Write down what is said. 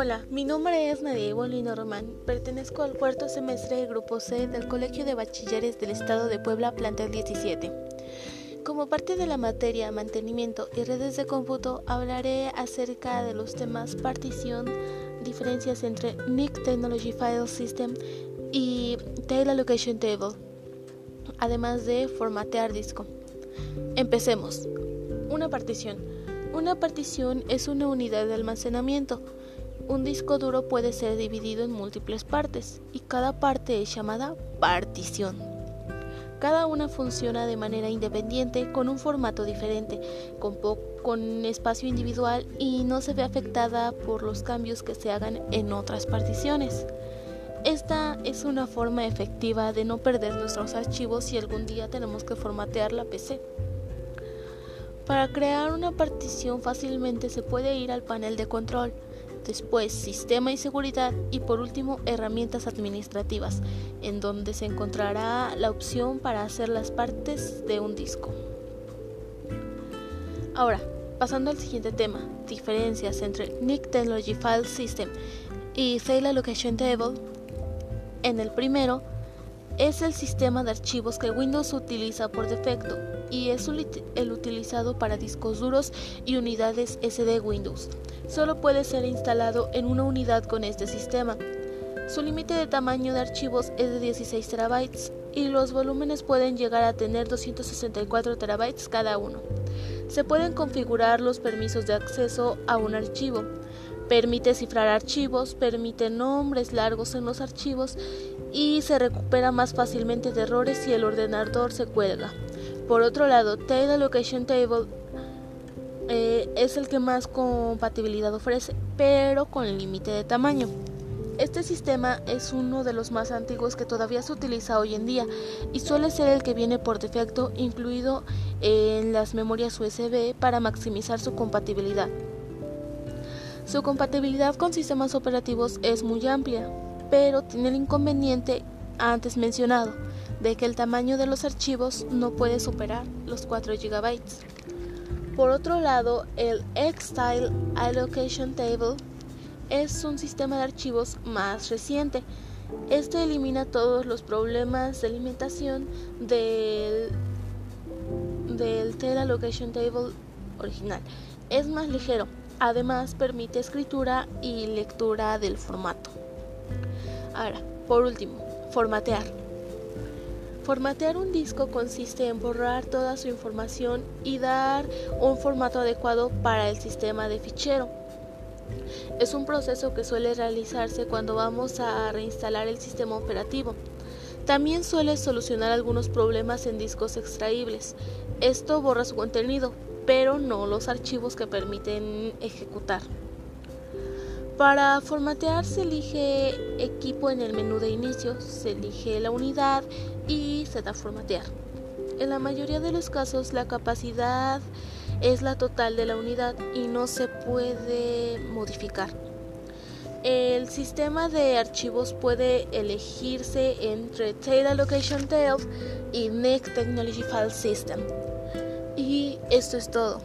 Hola, mi nombre es Nadia Bolino Román. Pertenezco al cuarto semestre del Grupo C del Colegio de Bachilleres del Estado de Puebla, plantel 17. Como parte de la materia Mantenimiento y redes de cómputo, hablaré acerca de los temas partición, diferencias entre NIC Technology File System y Tail Allocation Table, además de formatear disco. Empecemos. Una partición. Una partición es una unidad de almacenamiento un disco duro puede ser dividido en múltiples partes y cada parte es llamada partición. Cada una funciona de manera independiente con un formato diferente, con, espacio individual y no se ve afectada por los cambios que se hagan en otras particiones. Esta es una forma efectiva de no perder nuestros archivos si algún día tenemos que formatear la PC. Para crear una partición fácilmente se puede ir al panel de control después sistema y seguridad y por último herramientas administrativas, en donde se encontrará la opción para hacer las partes de un disco. Ahora, pasando al siguiente tema, diferencias entre NIC Technology File System y File Allocation Table. En el primero, es el sistema de archivos que Windows utiliza por defecto y es el utilizado para discos duros y unidades SD Windows solo puede ser instalado en una unidad con este sistema. Su límite de tamaño de archivos es de 16 terabytes y los volúmenes pueden llegar a tener 264 terabytes cada uno. Se pueden configurar los permisos de acceso a un archivo. Permite cifrar archivos, permite nombres largos en los archivos y se recupera más fácilmente de errores si el ordenador se cuelga. Por otro lado, Tail Allocation Table eh, es el que más compatibilidad ofrece, pero con límite de tamaño. Este sistema es uno de los más antiguos que todavía se utiliza hoy en día y suele ser el que viene por defecto incluido en las memorias USB para maximizar su compatibilidad. Su compatibilidad con sistemas operativos es muy amplia, pero tiene el inconveniente antes mencionado de que el tamaño de los archivos no puede superar los 4 GB. Por otro lado, el Xtile Allocation Table es un sistema de archivos más reciente. Este elimina todos los problemas de limitación del, del Allocation Table original. Es más ligero, además permite escritura y lectura del formato. Ahora, por último, formatear. Formatear un disco consiste en borrar toda su información y dar un formato adecuado para el sistema de fichero. Es un proceso que suele realizarse cuando vamos a reinstalar el sistema operativo. También suele solucionar algunos problemas en discos extraíbles. Esto borra su contenido, pero no los archivos que permiten ejecutar. Para formatear se elige equipo en el menú de inicio, se elige la unidad y se da formatear. En la mayoría de los casos la capacidad es la total de la unidad y no se puede modificar. El sistema de archivos puede elegirse entre Tail Allocation Tail y NIC Technology File System. Y esto es todo.